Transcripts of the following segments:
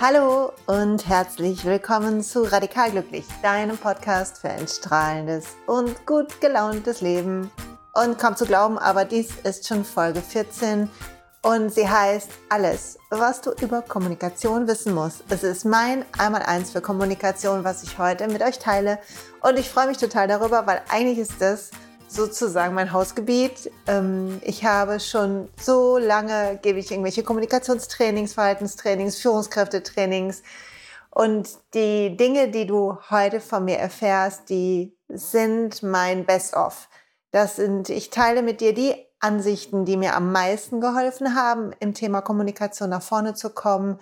Hallo und herzlich willkommen zu Radikal Glücklich, deinem Podcast für ein strahlendes und gut gelauntes Leben. Und kaum zu glauben, aber dies ist schon Folge 14 und sie heißt Alles, was du über Kommunikation wissen musst. Es ist mein Einmaleins für Kommunikation, was ich heute mit euch teile. Und ich freue mich total darüber, weil eigentlich ist das sozusagen mein Hausgebiet. Ähm, ich habe schon so lange, gebe ich irgendwelche Kommunikationstrainings, Verhaltenstrainings, Führungskräftetrainings. Und die Dinge, die du heute von mir erfährst, die sind mein Best-of. Das sind, ich teile mit dir die Ansichten, die mir am meisten geholfen haben, im Thema Kommunikation nach vorne zu kommen,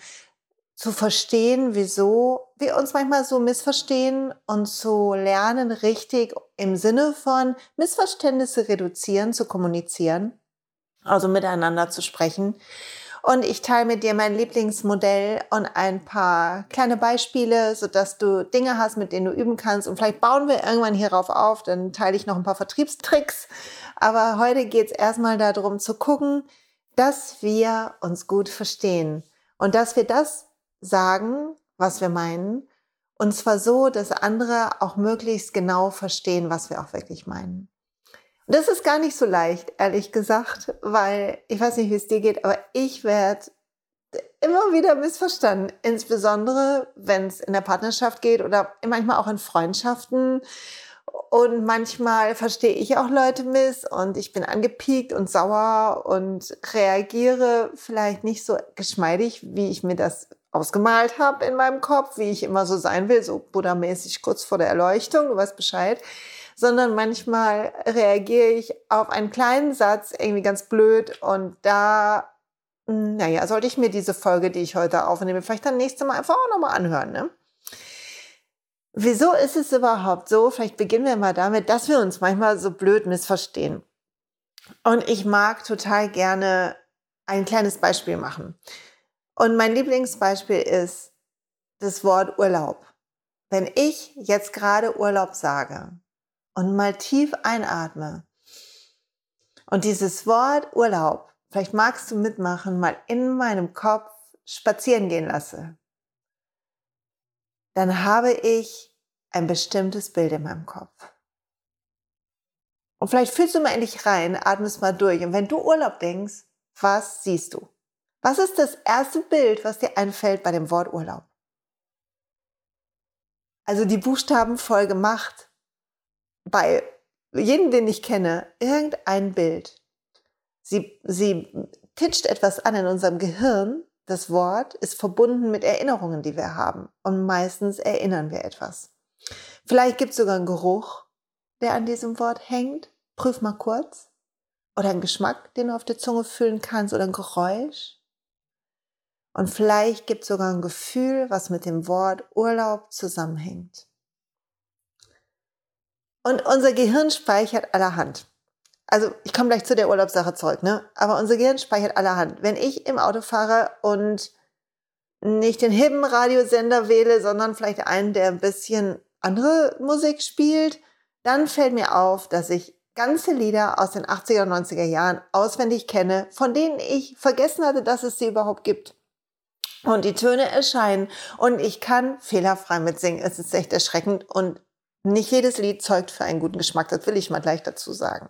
zu verstehen, wieso wir uns manchmal so missverstehen und zu lernen, richtig im Sinne von Missverständnisse reduzieren, zu kommunizieren, also miteinander zu sprechen. Und ich teile mit dir mein Lieblingsmodell und ein paar kleine Beispiele, sodass du Dinge hast, mit denen du üben kannst. Und vielleicht bauen wir irgendwann hierauf auf, dann teile ich noch ein paar Vertriebstricks. Aber heute geht es erstmal darum zu gucken, dass wir uns gut verstehen und dass wir das sagen, was wir meinen. Und zwar so, dass andere auch möglichst genau verstehen, was wir auch wirklich meinen. Und das ist gar nicht so leicht, ehrlich gesagt, weil ich weiß nicht, wie es dir geht, aber ich werde immer wieder missverstanden, insbesondere wenn es in der Partnerschaft geht oder manchmal auch in Freundschaften. Und manchmal verstehe ich auch Leute miss und ich bin angepiekt und sauer und reagiere vielleicht nicht so geschmeidig, wie ich mir das ausgemalt habe in meinem Kopf, wie ich immer so sein will, so buddha-mäßig kurz vor der Erleuchtung, du weißt Bescheid, sondern manchmal reagiere ich auf einen kleinen Satz irgendwie ganz blöd und da, hm, naja, sollte ich mir diese Folge, die ich heute aufnehme, vielleicht dann nächste Mal einfach auch nochmal anhören, ne? Wieso ist es überhaupt so? Vielleicht beginnen wir mal damit, dass wir uns manchmal so blöd missverstehen. Und ich mag total gerne ein kleines Beispiel machen. Und mein Lieblingsbeispiel ist das Wort Urlaub. Wenn ich jetzt gerade Urlaub sage und mal tief einatme und dieses Wort Urlaub, vielleicht magst du mitmachen, mal in meinem Kopf spazieren gehen lasse, dann habe ich ein bestimmtes Bild in meinem Kopf. Und vielleicht fühlst du mal endlich rein, atmest mal durch. Und wenn du Urlaub denkst, was siehst du? Was ist das erste Bild, was dir einfällt bei dem Wort Urlaub? Also die Buchstaben voll gemacht. Bei jedem, den ich kenne, irgendein Bild. Sie, sie titscht etwas an in unserem Gehirn. Das Wort ist verbunden mit Erinnerungen, die wir haben. Und meistens erinnern wir etwas. Vielleicht gibt es sogar einen Geruch, der an diesem Wort hängt. Prüf mal kurz. Oder einen Geschmack, den du auf der Zunge fühlen kannst. Oder ein Geräusch. Und vielleicht gibt es sogar ein Gefühl, was mit dem Wort Urlaub zusammenhängt. Und unser Gehirn speichert allerhand. Also ich komme gleich zu der Urlaubssache zurück, ne? Aber unser Gehirn speichert allerhand. Wenn ich im Auto fahre und nicht den hippen Radiosender wähle, sondern vielleicht einen, der ein bisschen andere Musik spielt, dann fällt mir auf, dass ich ganze Lieder aus den 80er und 90er Jahren auswendig kenne, von denen ich vergessen hatte, dass es sie überhaupt gibt und die Töne erscheinen und ich kann fehlerfrei mitsingen. Es ist echt erschreckend und nicht jedes Lied zeugt für einen guten Geschmack. Das will ich mal gleich dazu sagen.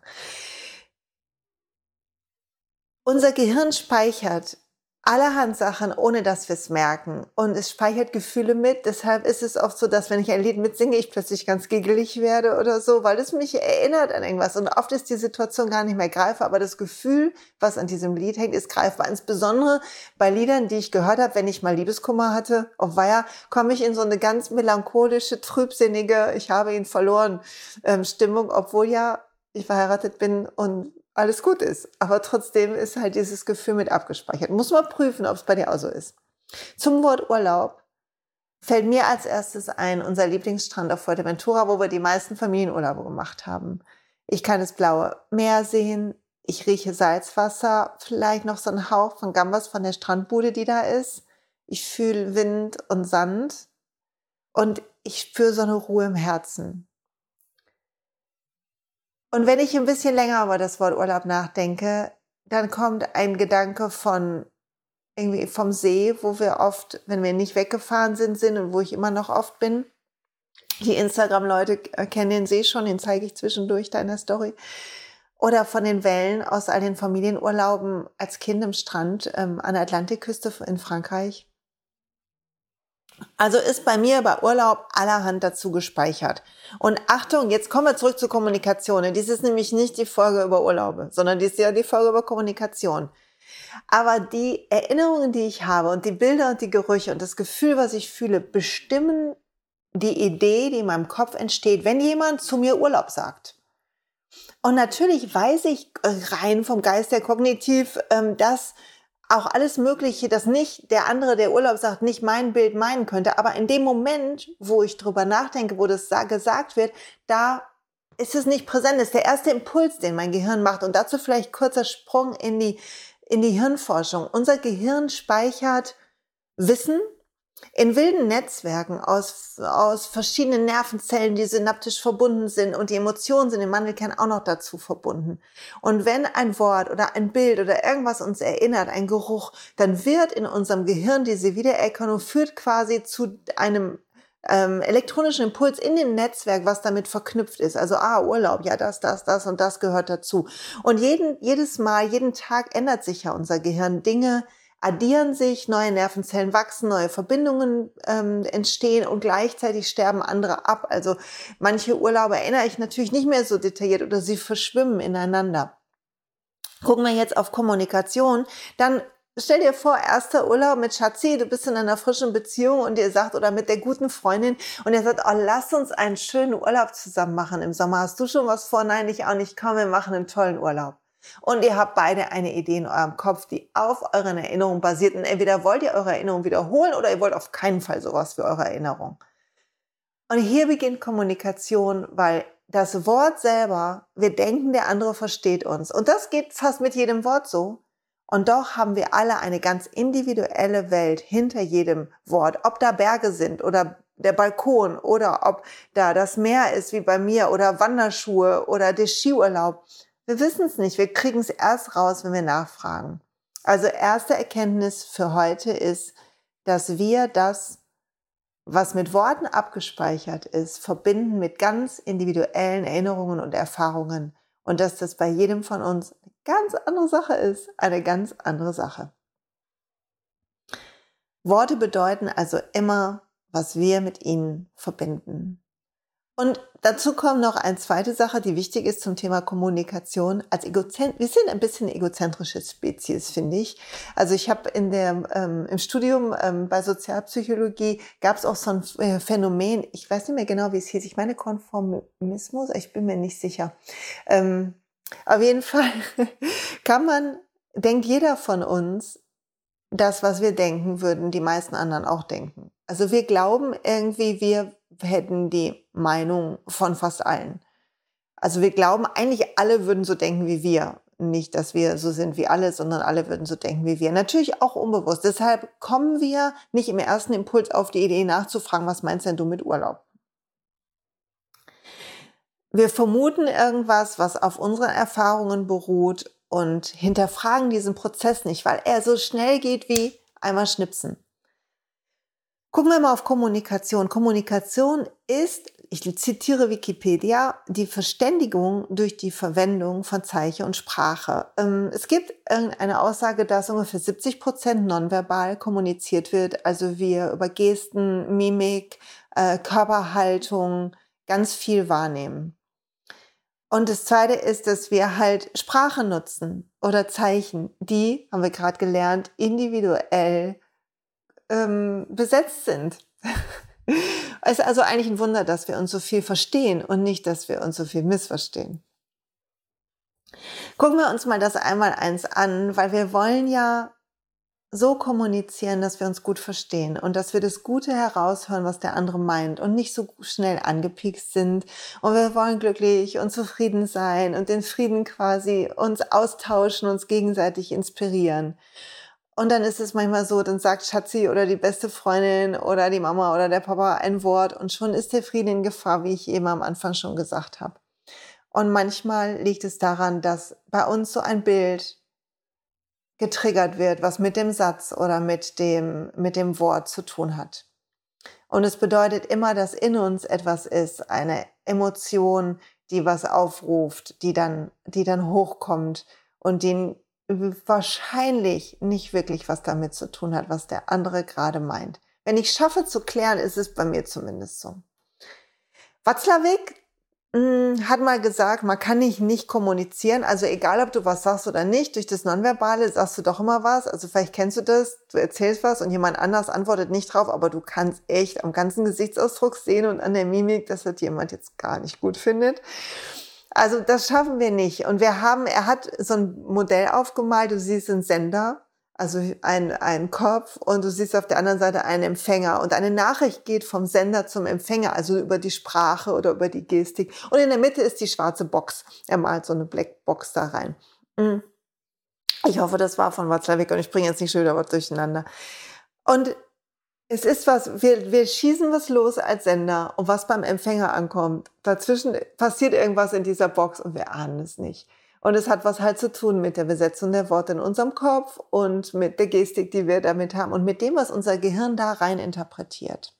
Unser Gehirn speichert allerhand Sachen, ohne dass wir es merken. Und es speichert Gefühle mit. Deshalb ist es oft so, dass wenn ich ein Lied mitsinge, ich plötzlich ganz giggelig werde oder so, weil es mich erinnert an irgendwas. Und oft ist die Situation gar nicht mehr greifbar, aber das Gefühl, was an diesem Lied hängt, ist greifbar. Insbesondere bei Liedern, die ich gehört habe, wenn ich mal Liebeskummer hatte, auf Weiher, komme ich in so eine ganz melancholische, trübsinnige, ich habe ihn verloren, ähm, Stimmung, obwohl ja ich verheiratet bin und alles gut ist. Aber trotzdem ist halt dieses Gefühl mit abgespeichert. Muss man prüfen, ob es bei dir auch so ist. Zum Wort Urlaub fällt mir als erstes ein unser Lieblingsstrand auf Fuerteventura, wo wir die meisten Familienurlaube gemacht haben. Ich kann das blaue Meer sehen. Ich rieche Salzwasser, vielleicht noch so ein Hauch von Gambas von der Strandbude, die da ist. Ich fühle Wind und Sand und ich spüre so eine Ruhe im Herzen. Und wenn ich ein bisschen länger über das Wort Urlaub nachdenke, dann kommt ein Gedanke von irgendwie vom See, wo wir oft, wenn wir nicht weggefahren sind, sind und wo ich immer noch oft bin. Die Instagram-Leute kennen den See schon, den zeige ich zwischendurch da in der Story. Oder von den Wellen aus all den Familienurlauben als Kind im Strand ähm, an der Atlantikküste in Frankreich. Also ist bei mir bei Urlaub allerhand dazu gespeichert. Und Achtung, jetzt kommen wir zurück zur Kommunikation. Dies ist nämlich nicht die Folge über Urlaube, sondern dies ist ja die Folge über Kommunikation. Aber die Erinnerungen, die ich habe und die Bilder und die Gerüche und das Gefühl, was ich fühle, bestimmen die Idee, die in meinem Kopf entsteht, wenn jemand zu mir Urlaub sagt. Und natürlich weiß ich rein vom Geist her kognitiv, ähm, dass auch alles Mögliche, dass nicht der andere, der Urlaub sagt, nicht mein Bild meinen könnte. Aber in dem Moment, wo ich drüber nachdenke, wo das gesagt wird, da ist es nicht präsent. Das ist der erste Impuls, den mein Gehirn macht. Und dazu vielleicht kurzer Sprung in die, in die Hirnforschung. Unser Gehirn speichert Wissen, in wilden Netzwerken aus, aus verschiedenen Nervenzellen, die synaptisch verbunden sind und die Emotionen sind im Mandelkern auch noch dazu verbunden. Und wenn ein Wort oder ein Bild oder irgendwas uns erinnert, ein Geruch, dann wird in unserem Gehirn diese Wiedererkennung führt quasi zu einem ähm, elektronischen Impuls in dem Netzwerk, was damit verknüpft ist. Also, ah, Urlaub, ja, das, das, das und das gehört dazu. Und jeden, jedes Mal, jeden Tag ändert sich ja unser Gehirn. Dinge, addieren sich, neue Nervenzellen wachsen, neue Verbindungen ähm, entstehen und gleichzeitig sterben andere ab. Also manche Urlaube erinnere ich natürlich nicht mehr so detailliert oder sie verschwimmen ineinander. Gucken wir jetzt auf Kommunikation, dann Stell dir vor, erster Urlaub mit Schatzi, du bist in einer frischen Beziehung und ihr sagt, oder mit der guten Freundin und ihr sagt, oh, lass uns einen schönen Urlaub zusammen machen im Sommer. Hast du schon was vor? Nein, ich auch nicht. Komm, wir machen einen tollen Urlaub. Und ihr habt beide eine Idee in eurem Kopf, die auf euren Erinnerungen basiert. Und entweder wollt ihr eure Erinnerung wiederholen oder ihr wollt auf keinen Fall sowas wie eure Erinnerung. Und hier beginnt Kommunikation, weil das Wort selber, wir denken, der andere versteht uns. Und das geht fast mit jedem Wort so. Und doch haben wir alle eine ganz individuelle Welt hinter jedem Wort. Ob da Berge sind oder der Balkon oder ob da das Meer ist wie bei mir oder Wanderschuhe oder der Skiurlaub. Wir wissen es nicht. Wir kriegen es erst raus, wenn wir nachfragen. Also erste Erkenntnis für heute ist, dass wir das, was mit Worten abgespeichert ist, verbinden mit ganz individuellen Erinnerungen und Erfahrungen und dass das bei jedem von uns eine ganz andere Sache ist, eine ganz andere Sache. Worte bedeuten also immer, was wir mit ihnen verbinden. Und dazu kommt noch eine zweite Sache, die wichtig ist zum Thema Kommunikation. Als Egozent wir sind ein bisschen egozentrische Spezies, finde ich. Also ich habe in der ähm, im Studium ähm, bei Sozialpsychologie gab es auch so ein äh, Phänomen. Ich weiß nicht mehr genau, wie es hieß. Ich meine Konformismus. Ich bin mir nicht sicher. Ähm, auf jeden Fall kann man denkt jeder von uns das, was wir denken, würden die meisten anderen auch denken. Also wir glauben irgendwie, wir hätten die Meinung von fast allen. Also wir glauben, eigentlich alle würden so denken wie wir. Nicht, dass wir so sind wie alle, sondern alle würden so denken wie wir. Natürlich auch unbewusst. Deshalb kommen wir nicht im ersten Impuls auf die Idee nachzufragen, was meinst denn du mit Urlaub? Wir vermuten irgendwas, was auf unseren Erfahrungen beruht und hinterfragen diesen Prozess nicht, weil er so schnell geht wie einmal schnipsen. Gucken wir mal auf Kommunikation. Kommunikation ist, ich zitiere Wikipedia, die Verständigung durch die Verwendung von Zeichen und Sprache. Ähm, es gibt eine Aussage, dass ungefähr 70 Prozent nonverbal kommuniziert wird, also wir über Gesten, Mimik, äh, Körperhaltung ganz viel wahrnehmen. Und das Zweite ist, dass wir halt Sprache nutzen oder Zeichen, die, haben wir gerade gelernt, individuell ähm, besetzt sind. es ist also eigentlich ein Wunder, dass wir uns so viel verstehen und nicht, dass wir uns so viel missverstehen. Gucken wir uns mal das einmal eins an, weil wir wollen ja so kommunizieren, dass wir uns gut verstehen und dass wir das Gute heraushören, was der andere meint und nicht so schnell angepiekst sind. Und wir wollen glücklich und zufrieden sein und den Frieden quasi uns austauschen, uns gegenseitig inspirieren. Und dann ist es manchmal so, dann sagt Schatzi oder die beste Freundin oder die Mama oder der Papa ein Wort und schon ist der Frieden in Gefahr, wie ich eben am Anfang schon gesagt habe. Und manchmal liegt es daran, dass bei uns so ein Bild getriggert wird, was mit dem Satz oder mit dem, mit dem Wort zu tun hat. Und es bedeutet immer, dass in uns etwas ist, eine Emotion, die was aufruft, die dann, die dann hochkommt und die wahrscheinlich nicht wirklich was damit zu tun hat, was der andere gerade meint. Wenn ich schaffe zu klären, ist es bei mir zumindest so. Watzlawick hm, hat mal gesagt, man kann nicht nicht kommunizieren. Also egal, ob du was sagst oder nicht, durch das Nonverbale sagst du doch immer was. Also vielleicht kennst du das, du erzählst was und jemand anders antwortet nicht drauf, aber du kannst echt am ganzen Gesichtsausdruck sehen und an der Mimik, dass das jemand jetzt gar nicht gut findet. Also das schaffen wir nicht. Und wir haben, er hat so ein Modell aufgemalt, du siehst einen Sender also ein, ein Kopf und du siehst auf der anderen Seite einen Empfänger und eine Nachricht geht vom Sender zum Empfänger, also über die Sprache oder über die Gestik und in der Mitte ist die schwarze Box. Er malt so eine Black Box da rein. Mm. Ich hoffe, das war von Watzlawick und ich bringe jetzt nicht schon wieder durcheinander. Und es ist was, wir, wir schießen was los als Sender und was beim Empfänger ankommt. Dazwischen passiert irgendwas in dieser Box und wir ahnen es nicht. Und es hat was halt zu tun mit der Besetzung der Worte in unserem Kopf und mit der Gestik, die wir damit haben und mit dem, was unser Gehirn da rein interpretiert.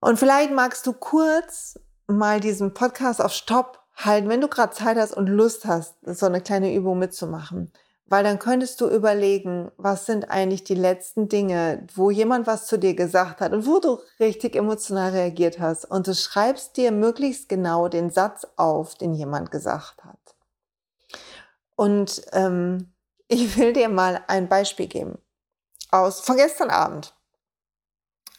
Und vielleicht magst du kurz mal diesen Podcast auf Stopp halten, wenn du gerade Zeit hast und Lust hast, so eine kleine Übung mitzumachen. Weil dann könntest du überlegen, was sind eigentlich die letzten Dinge, wo jemand was zu dir gesagt hat und wo du richtig emotional reagiert hast. Und du schreibst dir möglichst genau den Satz auf, den jemand gesagt hat. Und ähm, ich will dir mal ein Beispiel geben aus von gestern Abend.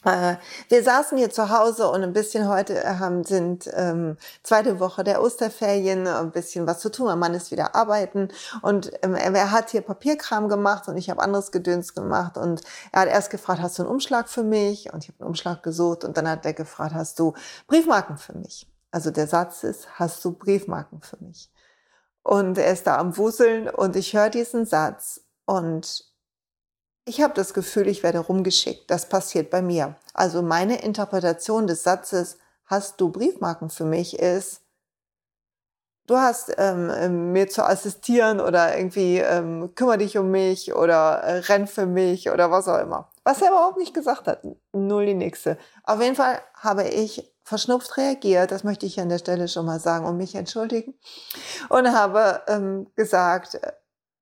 Äh, wir saßen hier zu Hause und ein bisschen heute haben, sind ähm, zweite Woche der Osterferien, ein bisschen was zu tun. Mein Mann ist wieder arbeiten und ähm, er hat hier Papierkram gemacht und ich habe anderes Gedöns gemacht. Und er hat erst gefragt, hast du einen Umschlag für mich? Und ich habe einen Umschlag gesucht und dann hat er gefragt, hast du Briefmarken für mich? Also der Satz ist, hast du Briefmarken für mich? Und er ist da am Wuseln und ich höre diesen Satz und ich habe das Gefühl, ich werde rumgeschickt. Das passiert bei mir. Also meine Interpretation des Satzes, hast du Briefmarken für mich, ist, du hast ähm, ähm, mir zu assistieren oder irgendwie ähm, kümmere dich um mich oder äh, renn für mich oder was auch immer. Was er überhaupt nicht gesagt hat. Null die nächste. Auf jeden Fall habe ich verschnupft reagiert, das möchte ich an der Stelle schon mal sagen und mich entschuldigen, und habe ähm, gesagt,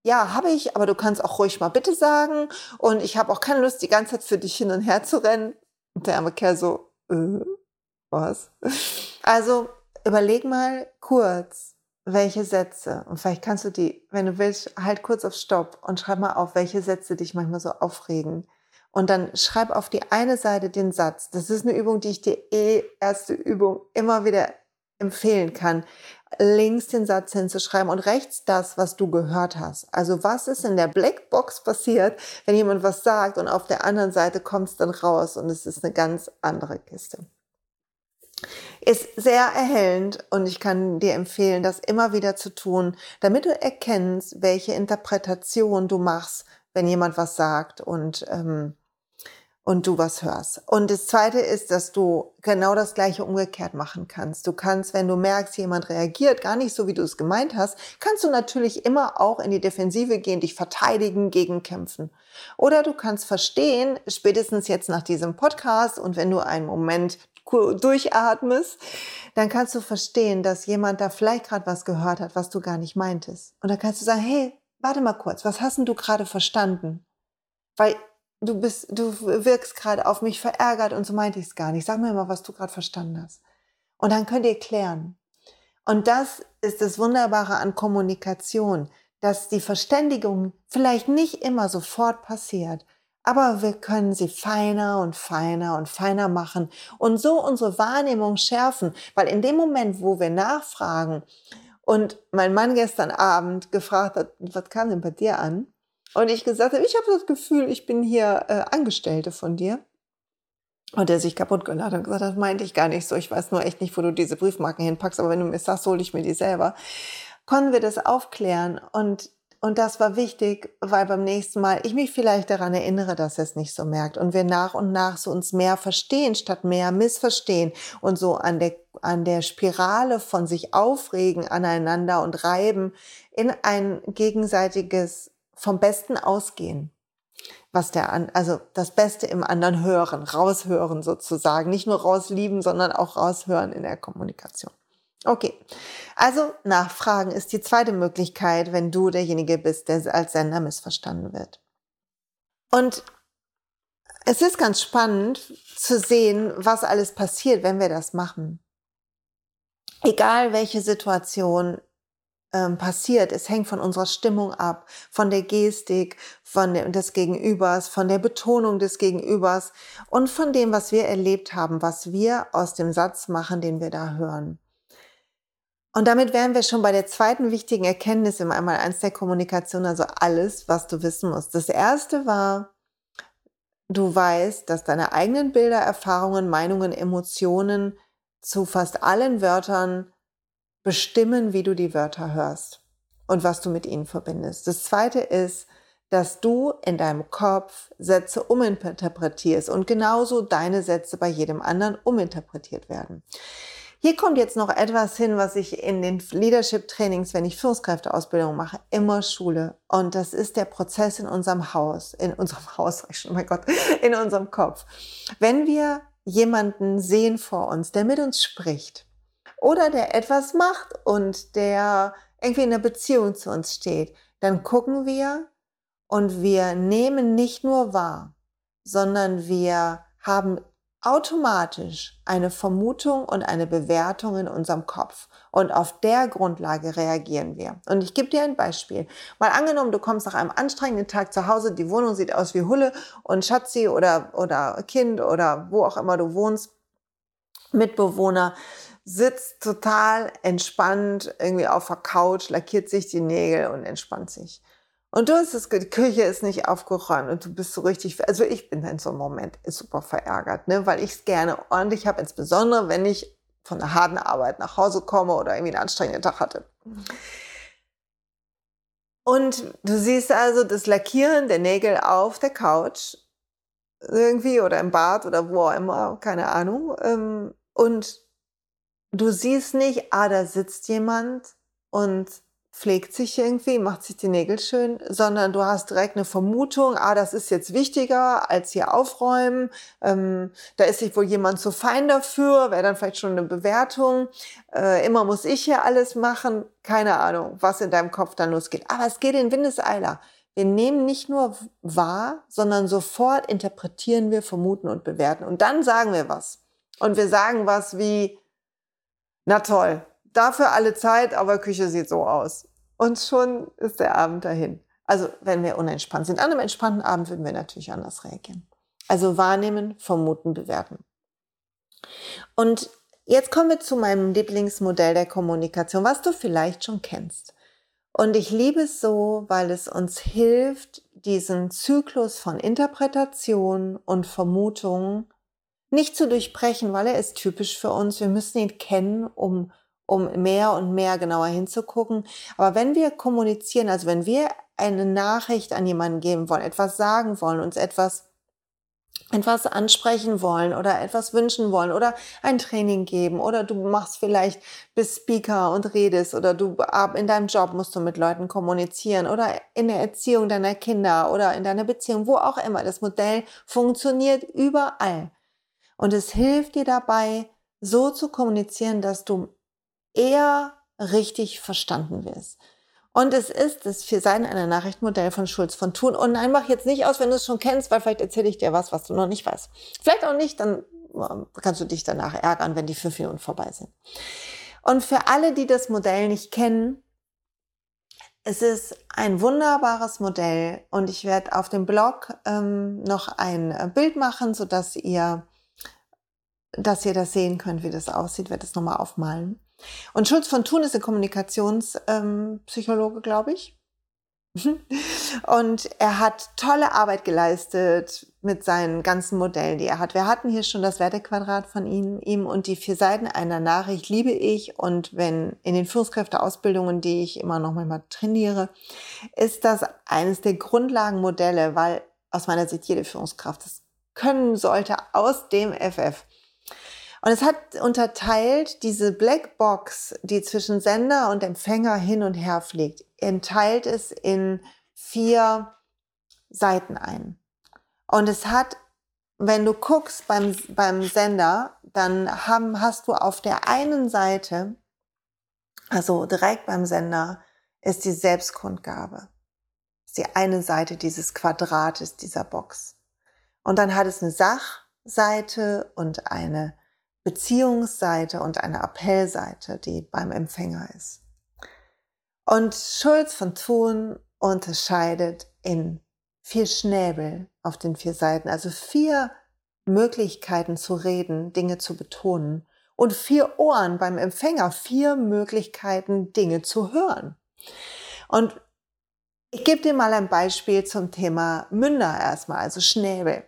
ja, habe ich, aber du kannst auch ruhig mal bitte sagen. Und ich habe auch keine Lust, die ganze Zeit für dich hin und her zu rennen. Und der arme Kerl so, äh, was? Also überleg mal kurz, welche Sätze, und vielleicht kannst du die, wenn du willst, halt kurz auf Stopp und schreib mal auf, welche Sätze dich manchmal so aufregen. Und dann schreib auf die eine Seite den Satz. Das ist eine Übung, die ich dir eh erste Übung immer wieder empfehlen kann links den Satz hinzuschreiben und rechts das, was du gehört hast. Also was ist in der Blackbox passiert, wenn jemand was sagt und auf der anderen Seite kommt es dann raus und es ist eine ganz andere Kiste. Ist sehr erhellend und ich kann dir empfehlen, das immer wieder zu tun, damit du erkennst, welche Interpretation du machst, wenn jemand was sagt und ähm, und du was hörst. Und das zweite ist, dass du genau das gleiche umgekehrt machen kannst. Du kannst, wenn du merkst, jemand reagiert gar nicht so, wie du es gemeint hast, kannst du natürlich immer auch in die Defensive gehen, dich verteidigen, gegenkämpfen. Oder du kannst verstehen, spätestens jetzt nach diesem Podcast und wenn du einen Moment durchatmest, dann kannst du verstehen, dass jemand da vielleicht gerade was gehört hat, was du gar nicht meintest. Und dann kannst du sagen, hey, warte mal kurz, was hast denn du gerade verstanden? Weil du bist, du wirkst gerade auf mich verärgert und so meinte ich es gar nicht. Sag mir mal, was du gerade verstanden hast. Und dann könnt ihr klären. Und das ist das Wunderbare an Kommunikation, dass die Verständigung vielleicht nicht immer sofort passiert, aber wir können sie feiner und feiner und feiner machen und so unsere Wahrnehmung schärfen, weil in dem Moment, wo wir nachfragen und mein Mann gestern Abend gefragt hat, was kam denn bei dir an? Und ich gesagt habe, ich habe das Gefühl, ich bin hier äh, Angestellte von dir. Und der sich kaputt gelacht hat und gesagt, das meinte ich gar nicht so. Ich weiß nur echt nicht, wo du diese Briefmarken hinpackst, aber wenn du mir sagst, hole ich mir die selber. Konnten wir das aufklären und und das war wichtig, weil beim nächsten Mal ich mich vielleicht daran erinnere, dass er es nicht so merkt und wir nach und nach so uns mehr verstehen statt mehr missverstehen und so an der an der Spirale von sich aufregen aneinander und reiben in ein gegenseitiges vom Besten ausgehen. Was der an, also das Beste im anderen hören, raushören sozusagen. Nicht nur rauslieben, sondern auch raushören in der Kommunikation. Okay. Also nachfragen ist die zweite Möglichkeit, wenn du derjenige bist, der als Sender missverstanden wird. Und es ist ganz spannend zu sehen, was alles passiert, wenn wir das machen. Egal welche Situation ähm, passiert, es hängt von unserer Stimmung ab, von der Gestik, von des Gegenübers, von der Betonung des Gegenübers und von dem, was wir erlebt haben, was wir aus dem Satz machen, den wir da hören. Und damit wären wir schon bei der zweiten wichtigen Erkenntnis im einmal eins der Kommunikation, also alles, was du wissen musst. Das erste war, du weißt, dass deine eigenen Bilder, Erfahrungen, Meinungen, Emotionen zu fast allen Wörtern bestimmen, wie du die Wörter hörst und was du mit ihnen verbindest. Das zweite ist, dass du in deinem Kopf Sätze uminterpretierst und genauso deine Sätze bei jedem anderen uminterpretiert werden. Hier kommt jetzt noch etwas hin, was ich in den Leadership-Trainings, wenn ich Führungskräfteausbildung mache, immer schule. Und das ist der Prozess in unserem Haus, in unserem Haus, oh mein Gott, in unserem Kopf. Wenn wir jemanden sehen vor uns, der mit uns spricht oder der etwas macht und der irgendwie in einer Beziehung zu uns steht, dann gucken wir und wir nehmen nicht nur wahr, sondern wir haben automatisch eine Vermutung und eine Bewertung in unserem Kopf. Und auf der Grundlage reagieren wir. Und ich gebe dir ein Beispiel. Mal angenommen, du kommst nach einem anstrengenden Tag zu Hause, die Wohnung sieht aus wie Hulle und Schatzi oder, oder Kind oder wo auch immer du wohnst, Mitbewohner, sitzt total entspannt irgendwie auf der Couch, lackiert sich die Nägel und entspannt sich. Und du hast das, die Küche ist nicht aufgeräumt und du bist so richtig, also ich bin in so einem Moment super verärgert, ne, weil ich es gerne ordentlich habe, insbesondere wenn ich von der harten Arbeit nach Hause komme oder irgendwie einen anstrengenden Tag hatte. Und du siehst also das Lackieren der Nägel auf der Couch irgendwie oder im Bad oder wo auch immer, keine Ahnung. Ähm, und du siehst nicht, ah, da sitzt jemand und pflegt sich irgendwie, macht sich die Nägel schön, sondern du hast direkt eine Vermutung, ah, das ist jetzt wichtiger als hier aufräumen. Ähm, da ist sich wohl jemand zu fein dafür, wäre dann vielleicht schon eine Bewertung. Äh, immer muss ich hier alles machen. Keine Ahnung, was in deinem Kopf dann losgeht. Aber es geht in Windeseiler. Wir nehmen nicht nur wahr, sondern sofort interpretieren wir, vermuten und bewerten. Und dann sagen wir was. Und wir sagen was wie, na toll, dafür alle Zeit, aber Küche sieht so aus. Und schon ist der Abend dahin. Also wenn wir unentspannt sind. An einem entspannten Abend würden wir natürlich anders reagieren. Also wahrnehmen, vermuten, bewerten. Und jetzt kommen wir zu meinem Lieblingsmodell der Kommunikation, was du vielleicht schon kennst. Und ich liebe es so, weil es uns hilft, diesen Zyklus von Interpretation und Vermutung nicht zu durchbrechen, weil er ist typisch für uns. Wir müssen ihn kennen, um um mehr und mehr genauer hinzugucken. Aber wenn wir kommunizieren, also wenn wir eine Nachricht an jemanden geben wollen, etwas sagen wollen, uns etwas etwas ansprechen wollen oder etwas wünschen wollen oder ein Training geben oder du machst vielleicht bis Speaker und redest oder du in deinem Job musst du mit Leuten kommunizieren oder in der Erziehung deiner Kinder oder in deiner Beziehung, wo auch immer. Das Modell funktioniert überall. Und es hilft dir dabei, so zu kommunizieren, dass du eher richtig verstanden wirst. Und es ist das für sein einer Nachrichtenmodell von Schulz von Thun. Und nein, mach jetzt nicht aus, wenn du es schon kennst, weil vielleicht erzähle ich dir was, was du noch nicht weißt. Vielleicht auch nicht, dann ähm, kannst du dich danach ärgern, wenn die fünf Minuten vorbei sind. Und für alle, die das Modell nicht kennen, es ist ein wunderbares Modell und ich werde auf dem Blog ähm, noch ein äh, Bild machen, so dass ihr, dass ihr das sehen könnt, wie das aussieht. Werde es nochmal aufmalen. Und Schulz von Thun ist ein Kommunikationspsychologe, ähm, glaube ich. Und er hat tolle Arbeit geleistet mit seinen ganzen Modellen, die er hat. Wir hatten hier schon das Wertequadrat von ihm, ihm und die vier Seiten einer Nachricht liebe ich. Und wenn in den Führungskräfteausbildungen, die ich immer noch mal trainiere, ist das eines der Grundlagenmodelle, weil aus meiner Sicht jede Führungskraft das können sollte aus dem FF. Und es hat unterteilt diese Blackbox, die zwischen Sender und Empfänger hin und her fliegt, entteilt es in vier Seiten ein. Und es hat, wenn du guckst beim, beim Sender, dann haben, hast du auf der einen Seite, also direkt beim Sender, ist die Selbstkundgabe. Ist die eine Seite dieses Quadrates, dieser Box. Und dann hat es eine Sachseite und eine Beziehungsseite und eine Appellseite, die beim Empfänger ist. Und Schulz von Thun unterscheidet in vier Schnäbel auf den vier Seiten, also vier Möglichkeiten zu reden, Dinge zu betonen und vier Ohren beim Empfänger, vier Möglichkeiten, Dinge zu hören. Und ich gebe dir mal ein Beispiel zum Thema Münder erstmal, also Schnäbel.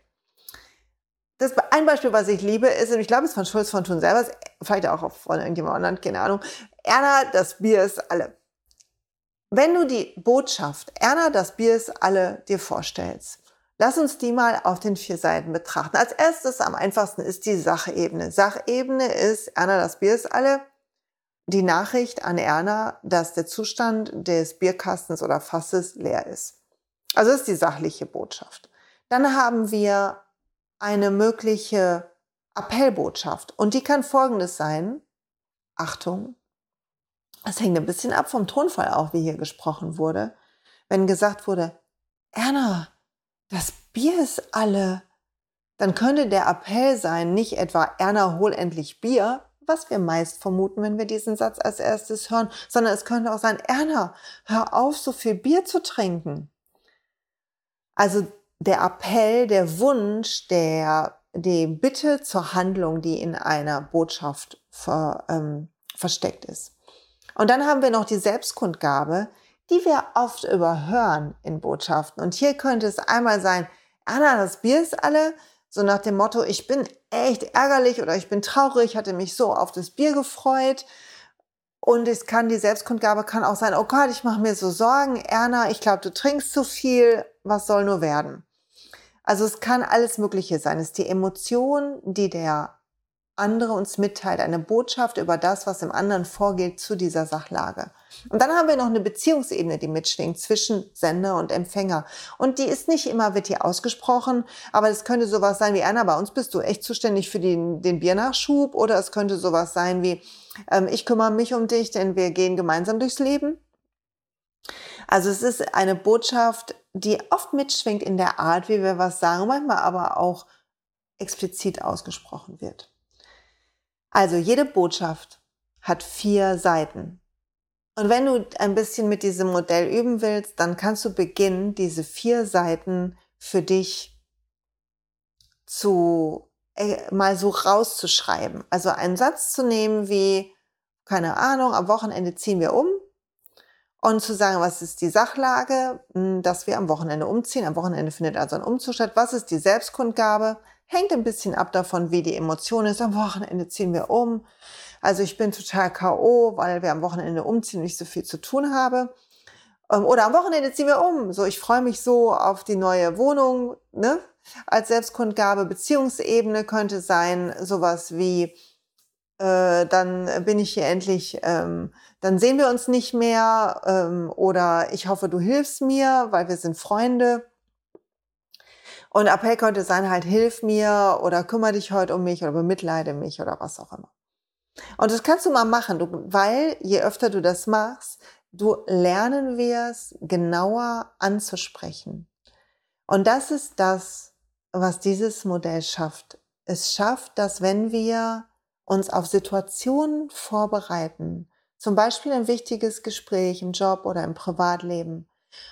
Das, ein Beispiel, was ich liebe, ist, und ich glaube, es ist von Schulz von Thun selber, vielleicht auch von irgendjemand anderem, keine Ahnung. Erna, das Bier ist alle. Wenn du die Botschaft, Erna, das Bier ist alle, dir vorstellst, lass uns die mal auf den vier Seiten betrachten. Als erstes, am einfachsten ist die Sachebene. Sachebene ist, Erna, das Bier ist alle, die Nachricht an Erna, dass der Zustand des Bierkastens oder Fasses leer ist. Also das ist die sachliche Botschaft. Dann haben wir eine mögliche Appellbotschaft und die kann folgendes sein. Achtung, es hängt ein bisschen ab vom Tonfall auch, wie hier gesprochen wurde. Wenn gesagt wurde, Erna, das Bier ist alle, dann könnte der Appell sein, nicht etwa Erna, hol endlich Bier, was wir meist vermuten, wenn wir diesen Satz als erstes hören, sondern es könnte auch sein, Erna, hör auf, so viel Bier zu trinken. Also der Appell, der Wunsch, der, die Bitte zur Handlung, die in einer Botschaft ver, ähm, versteckt ist. Und dann haben wir noch die Selbstkundgabe, die wir oft überhören in Botschaften. Und hier könnte es einmal sein, Anna, das Bier ist alle, so nach dem Motto, ich bin echt ärgerlich oder ich bin traurig, hatte mich so auf das Bier gefreut. Und es kann, die Selbstkundgabe kann auch sein, oh Gott, ich mache mir so Sorgen, Erna, ich glaube, du trinkst zu viel, was soll nur werden? Also es kann alles Mögliche sein. Es ist die Emotion, die der andere uns mitteilt, eine Botschaft über das, was im anderen vorgeht zu dieser Sachlage. Und dann haben wir noch eine Beziehungsebene, die mitschwingt zwischen Sender und Empfänger. Und die ist nicht immer, wird hier ausgesprochen, aber es könnte sowas sein wie, Anna, bei uns bist du echt zuständig für den, den Biernachschub oder es könnte sowas sein wie, ähm, ich kümmere mich um dich, denn wir gehen gemeinsam durchs Leben. Also es ist eine Botschaft, die oft mitschwingt in der Art, wie wir was sagen, manchmal aber auch explizit ausgesprochen wird. Also jede Botschaft hat vier Seiten. Und wenn du ein bisschen mit diesem Modell üben willst, dann kannst du beginnen, diese vier Seiten für dich zu äh, mal so rauszuschreiben. Also einen Satz zu nehmen wie, keine Ahnung, am Wochenende ziehen wir um und zu sagen, was ist die Sachlage, hm, dass wir am Wochenende umziehen. Am Wochenende findet also ein Umzug statt. Was ist die Selbstkundgabe? Hängt ein bisschen ab davon, wie die Emotion ist. Am Wochenende ziehen wir um. Also ich bin total K.O., weil wir am Wochenende umziehen und nicht so viel zu tun habe. Ähm, oder am Wochenende ziehen wir um. So, ich freue mich so auf die neue Wohnung. Ne? Als Selbstkundgabe, Beziehungsebene könnte sein sowas wie, äh, dann bin ich hier endlich, ähm, dann sehen wir uns nicht mehr. Ähm, oder ich hoffe, du hilfst mir, weil wir sind Freunde. Und Appell könnte sein halt, hilf mir oder kümmere dich heute um mich oder bemitleide mich oder was auch immer. Und das kannst du mal machen, du, weil je öfter du das machst, du lernen wirst, genauer anzusprechen. Und das ist das, was dieses Modell schafft. Es schafft, dass wenn wir uns auf Situationen vorbereiten, zum Beispiel ein wichtiges Gespräch im Job oder im Privatleben,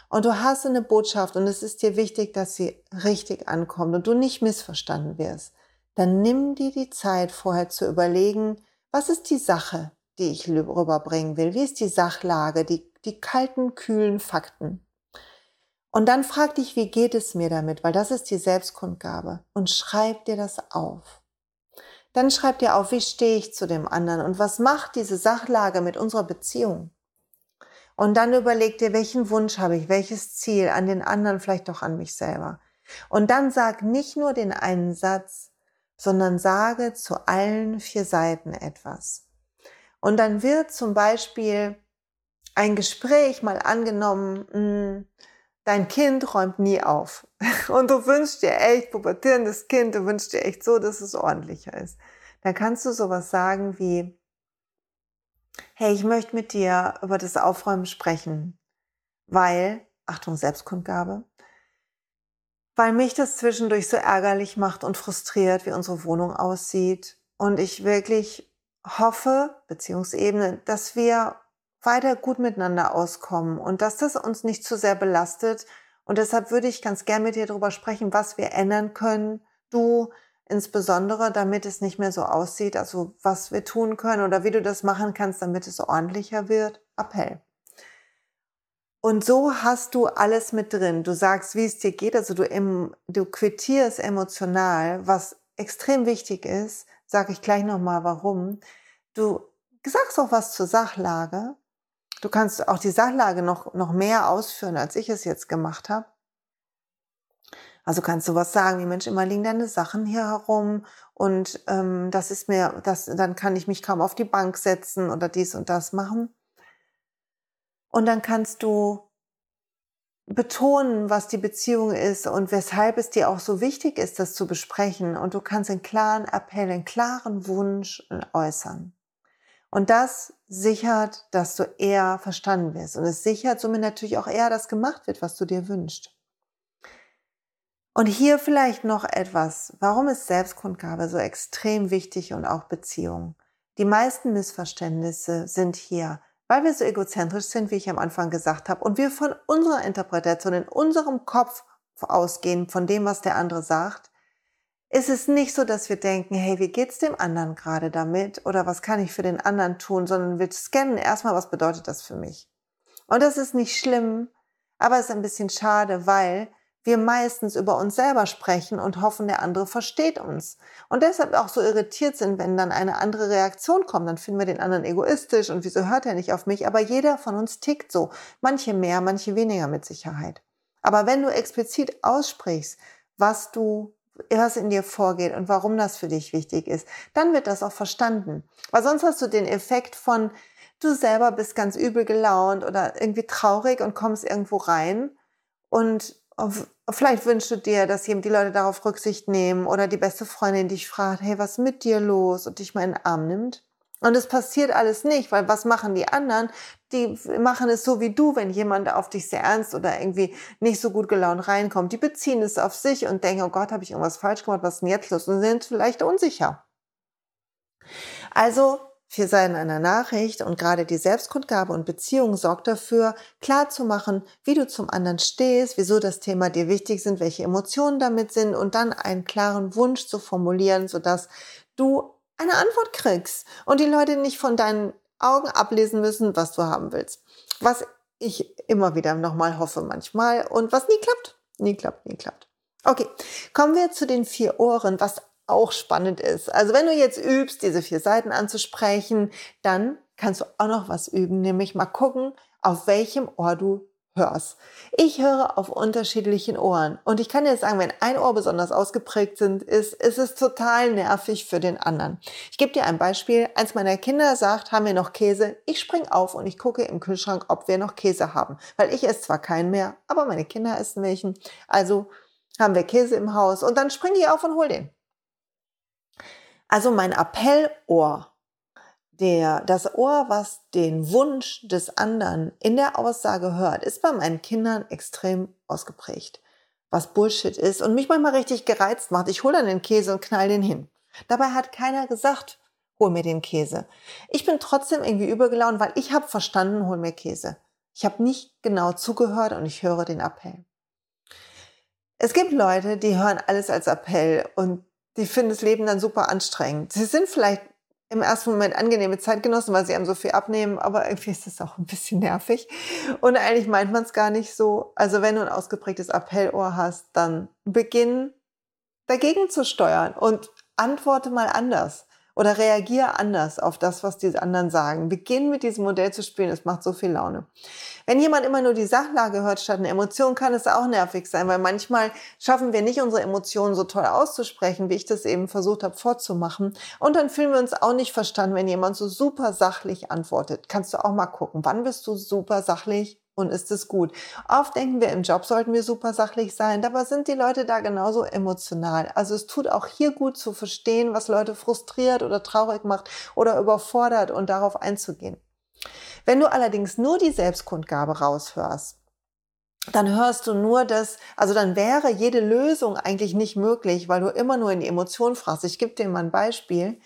und du hast eine Botschaft und es ist dir wichtig, dass sie richtig ankommt und du nicht missverstanden wirst, dann nimm dir die Zeit vorher zu überlegen, was ist die Sache, die ich rüberbringen will? Wie ist die Sachlage, die, die kalten, kühlen Fakten? Und dann frag dich, wie geht es mir damit? Weil das ist die Selbstkundgabe. Und schreib dir das auf. Dann schreib dir auf, wie stehe ich zu dem anderen und was macht diese Sachlage mit unserer Beziehung? Und dann überleg dir, welchen Wunsch habe ich, welches Ziel an den anderen, vielleicht doch an mich selber. Und dann sag nicht nur den einen Satz, sondern sage zu allen vier Seiten etwas. Und dann wird zum Beispiel ein Gespräch mal angenommen, mh, hm, dein Kind räumt nie auf. Und du wünschst dir echt, pubertierendes Kind, du wünschst dir echt so, dass es ordentlicher ist. Dann kannst du sowas sagen wie, hey, ich möchte mit dir über das Aufräumen sprechen, weil, Achtung, Selbstkundgabe, weil mich das zwischendurch so ärgerlich macht und frustriert, wie unsere Wohnung aussieht. Und ich wirklich hoffe, Beziehungsebene, dass wir weiter gut miteinander auskommen und dass das uns nicht zu sehr belastet. Und deshalb würde ich ganz gern mit dir darüber sprechen, was wir ändern können. Du insbesondere, damit es nicht mehr so aussieht, also was wir tun können oder wie du das machen kannst, damit es ordentlicher wird. Appell. Und so hast du alles mit drin. Du sagst, wie es dir geht, also du, im, du quittierst emotional, was extrem wichtig ist, sage ich gleich nochmal warum. Du sagst auch was zur Sachlage. Du kannst auch die Sachlage noch, noch mehr ausführen, als ich es jetzt gemacht habe. Also kannst du was sagen, wie Mensch, immer liegen deine Sachen hier herum und ähm, das ist mir, das, dann kann ich mich kaum auf die Bank setzen oder dies und das machen. Und dann kannst du betonen, was die Beziehung ist und weshalb es dir auch so wichtig ist, das zu besprechen. Und du kannst einen klaren Appell, einen klaren Wunsch äußern. Und das sichert, dass du eher verstanden wirst. Und es sichert somit natürlich auch eher, dass gemacht wird, was du dir wünschst. Und hier vielleicht noch etwas. Warum ist Selbstkundgabe so extrem wichtig und auch Beziehung? Die meisten Missverständnisse sind hier weil wir so egozentrisch sind, wie ich am Anfang gesagt habe, und wir von unserer Interpretation in unserem Kopf ausgehen, von dem, was der andere sagt, ist es nicht so, dass wir denken, hey, wie geht's dem anderen gerade damit oder was kann ich für den anderen tun, sondern wir scannen erstmal, was bedeutet das für mich. Und das ist nicht schlimm, aber es ist ein bisschen schade, weil wir meistens über uns selber sprechen und hoffen, der andere versteht uns. Und deshalb auch so irritiert sind, wenn dann eine andere Reaktion kommt, dann finden wir den anderen egoistisch und wieso hört er nicht auf mich? Aber jeder von uns tickt so. Manche mehr, manche weniger mit Sicherheit. Aber wenn du explizit aussprichst, was du was in dir vorgeht und warum das für dich wichtig ist, dann wird das auch verstanden. Weil sonst hast du den Effekt von, du selber bist ganz übel gelaunt oder irgendwie traurig und kommst irgendwo rein und Vielleicht wünschst du dir, dass die Leute darauf Rücksicht nehmen oder die beste Freundin dich fragt, hey, was ist mit dir los und dich mal in den Arm nimmt. Und es passiert alles nicht, weil was machen die anderen? Die machen es so wie du, wenn jemand auf dich sehr ernst oder irgendwie nicht so gut gelaunt reinkommt. Die beziehen es auf sich und denken, oh Gott, habe ich irgendwas falsch gemacht, was ist denn jetzt los? Und sind vielleicht unsicher. Also Vier Seiten einer Nachricht und gerade die Selbstkundgabe und Beziehung sorgt dafür, klar zu machen, wie du zum anderen stehst, wieso das Thema dir wichtig sind, welche Emotionen damit sind und dann einen klaren Wunsch zu formulieren, sodass du eine Antwort kriegst und die Leute nicht von deinen Augen ablesen müssen, was du haben willst. Was ich immer wieder nochmal hoffe manchmal und was nie klappt. Nie klappt, nie klappt. Okay, kommen wir zu den vier Ohren, was auch spannend ist. Also wenn du jetzt übst, diese vier Seiten anzusprechen, dann kannst du auch noch was üben, nämlich mal gucken, auf welchem Ohr du hörst. Ich höre auf unterschiedlichen Ohren und ich kann dir sagen, wenn ein Ohr besonders ausgeprägt sind, ist, ist es total nervig für den anderen. Ich gebe dir ein Beispiel. Eins meiner Kinder sagt, haben wir noch Käse? Ich spring auf und ich gucke im Kühlschrank, ob wir noch Käse haben, weil ich esse zwar keinen mehr, aber meine Kinder essen welchen. Also haben wir Käse im Haus und dann springe ich auf und hol den. Also mein Appellohr, der, das Ohr, was den Wunsch des anderen in der Aussage hört, ist bei meinen Kindern extrem ausgeprägt. Was Bullshit ist und mich manchmal richtig gereizt macht. Ich hole dann den Käse und knall den hin. Dabei hat keiner gesagt, hol mir den Käse. Ich bin trotzdem irgendwie übergelaunt, weil ich habe verstanden, hol mir Käse. Ich habe nicht genau zugehört und ich höre den Appell. Es gibt Leute, die hören alles als Appell und die finden das Leben dann super anstrengend. Sie sind vielleicht im ersten Moment angenehme Zeitgenossen, weil sie einem so viel abnehmen, aber irgendwie ist das auch ein bisschen nervig. Und eigentlich meint man es gar nicht so. Also wenn du ein ausgeprägtes Appellohr hast, dann beginn dagegen zu steuern und antworte mal anders. Oder reagier anders auf das, was die anderen sagen. Beginn mit diesem Modell zu spielen, es macht so viel Laune. Wenn jemand immer nur die Sachlage hört statt eine Emotion, kann es auch nervig sein, weil manchmal schaffen wir nicht, unsere Emotionen so toll auszusprechen, wie ich das eben versucht habe vorzumachen. Und dann fühlen wir uns auch nicht verstanden, wenn jemand so super sachlich antwortet. Kannst du auch mal gucken, wann bist du super sachlich? Und ist es gut. Oft denken wir, im Job sollten wir super sachlich sein, dabei sind die Leute da genauso emotional. Also es tut auch hier gut zu verstehen, was Leute frustriert oder traurig macht oder überfordert und darauf einzugehen. Wenn du allerdings nur die Selbstkundgabe raushörst, dann hörst du nur das, also dann wäre jede Lösung eigentlich nicht möglich, weil du immer nur in die Emotion fragst. Ich gebe dir mal ein Beispiel.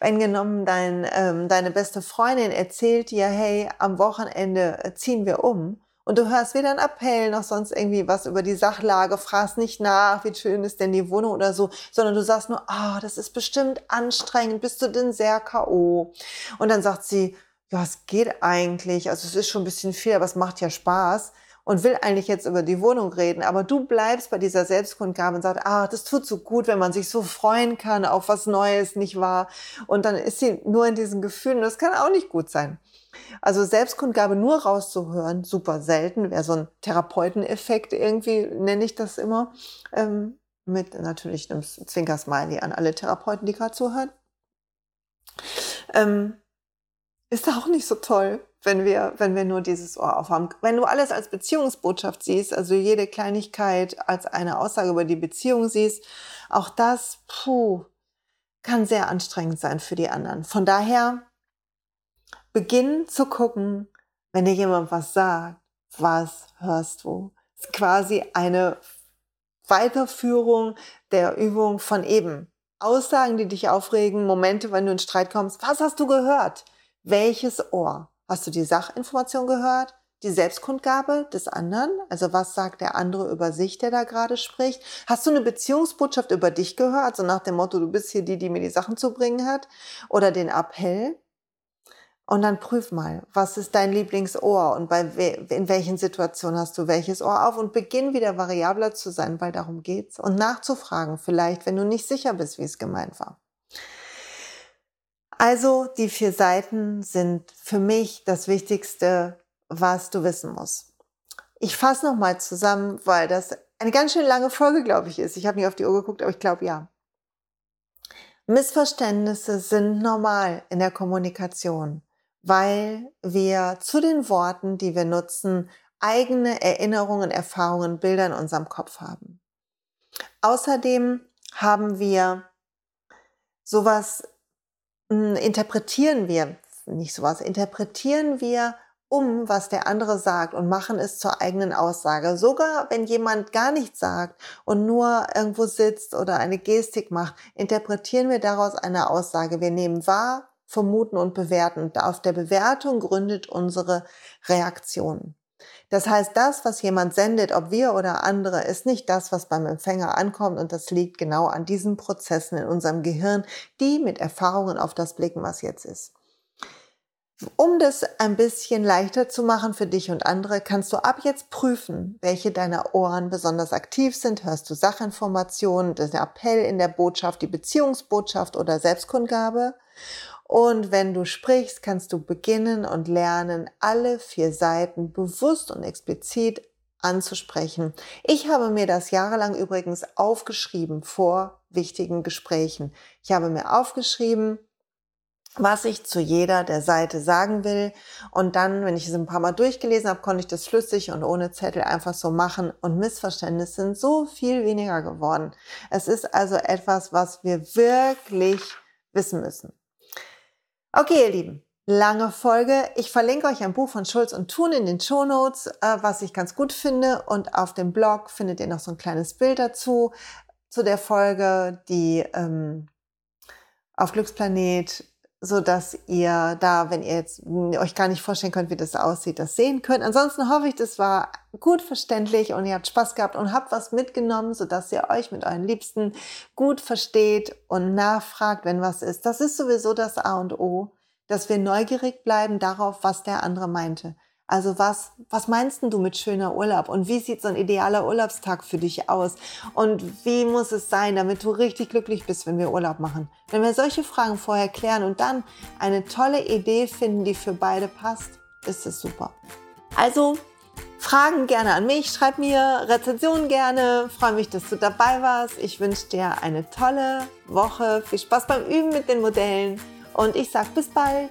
Wenn genommen dein, ähm, deine beste Freundin erzählt dir, hey, am Wochenende äh, ziehen wir um und du hörst weder einen Appell noch sonst irgendwie was über die Sachlage, fragst nicht nach, wie schön ist denn die Wohnung oder so, sondern du sagst nur, ah, oh, das ist bestimmt anstrengend, bist du denn sehr K.O.? Und dann sagt sie, ja, es geht eigentlich, also es ist schon ein bisschen viel, aber es macht ja Spaß und will eigentlich jetzt über die Wohnung reden, aber du bleibst bei dieser Selbstkundgabe und sagst, ah, das tut so gut, wenn man sich so freuen kann auf was Neues, nicht wahr? Und dann ist sie nur in diesen Gefühlen das kann auch nicht gut sein. Also Selbstkundgabe nur rauszuhören, super selten, wäre so ein Therapeuteneffekt irgendwie, nenne ich das immer, ähm, mit natürlich einem Zwinkersmiley an alle Therapeuten, die gerade zuhören. Ähm, ist auch nicht so toll wenn wir, wenn wir nur dieses Ohr aufhaben. Wenn du alles als Beziehungsbotschaft siehst, also jede Kleinigkeit als eine Aussage über die Beziehung siehst, auch das, puh, kann sehr anstrengend sein für die anderen. Von daher, beginn zu gucken, wenn dir jemand was sagt, was hörst du? Das ist quasi eine Weiterführung der Übung von eben. Aussagen, die dich aufregen, Momente, wenn du in Streit kommst. Was hast du gehört? Welches Ohr? Hast du die Sachinformation gehört? Die Selbstkundgabe des anderen? Also was sagt der andere über sich, der da gerade spricht? Hast du eine Beziehungsbotschaft über dich gehört? So nach dem Motto, du bist hier die, die mir die Sachen zu bringen hat? Oder den Appell? Und dann prüf mal, was ist dein Lieblingsohr und bei in welchen Situationen hast du welches Ohr auf und beginn wieder variabler zu sein, weil darum geht's und nachzufragen vielleicht, wenn du nicht sicher bist, wie es gemeint war. Also die vier Seiten sind für mich das Wichtigste, was du wissen musst. Ich fasse nochmal zusammen, weil das eine ganz schön lange Folge, glaube ich, ist. Ich habe nicht auf die Uhr geguckt, aber ich glaube ja. Missverständnisse sind normal in der Kommunikation, weil wir zu den Worten, die wir nutzen, eigene Erinnerungen, Erfahrungen, Bilder in unserem Kopf haben. Außerdem haben wir sowas interpretieren wir, nicht sowas, interpretieren wir um, was der andere sagt und machen es zur eigenen Aussage. Sogar wenn jemand gar nichts sagt und nur irgendwo sitzt oder eine Gestik macht, interpretieren wir daraus eine Aussage. Wir nehmen wahr, vermuten und bewerten. Auf der Bewertung gründet unsere Reaktion. Das heißt, das, was jemand sendet, ob wir oder andere, ist nicht das, was beim Empfänger ankommt und das liegt genau an diesen Prozessen in unserem Gehirn, die mit Erfahrungen auf das blicken, was jetzt ist. Um das ein bisschen leichter zu machen für dich und andere, kannst du ab jetzt prüfen, welche deiner Ohren besonders aktiv sind. Hörst du Sachinformationen, den Appell in der Botschaft, die Beziehungsbotschaft oder Selbstkundgabe? Und wenn du sprichst, kannst du beginnen und lernen, alle vier Seiten bewusst und explizit anzusprechen. Ich habe mir das jahrelang übrigens aufgeschrieben vor wichtigen Gesprächen. Ich habe mir aufgeschrieben, was ich zu jeder der Seite sagen will. Und dann, wenn ich es ein paar Mal durchgelesen habe, konnte ich das flüssig und ohne Zettel einfach so machen. Und Missverständnisse sind so viel weniger geworden. Es ist also etwas, was wir wirklich wissen müssen. Okay, ihr Lieben, lange Folge. Ich verlinke euch ein Buch von Schulz und Thun in den Show Notes, äh, was ich ganz gut finde. Und auf dem Blog findet ihr noch so ein kleines Bild dazu, zu der Folge, die ähm, auf Glücksplanet so dass ihr da, wenn ihr jetzt euch gar nicht vorstellen könnt, wie das aussieht, das sehen könnt. Ansonsten hoffe ich, das war gut verständlich und ihr habt Spaß gehabt und habt was mitgenommen, so dass ihr euch mit euren Liebsten gut versteht und nachfragt, wenn was ist. Das ist sowieso das A und O, dass wir neugierig bleiben darauf, was der andere meinte. Also was, was meinst du mit schöner Urlaub? Und wie sieht so ein idealer Urlaubstag für dich aus? Und wie muss es sein, damit du richtig glücklich bist, wenn wir Urlaub machen? Wenn wir solche Fragen vorher klären und dann eine tolle Idee finden, die für beide passt, ist es super. Also Fragen gerne an mich, schreib mir Rezensionen gerne. Freue mich, dass du dabei warst. Ich wünsche dir eine tolle Woche. Viel Spaß beim Üben mit den Modellen und ich sage bis bald.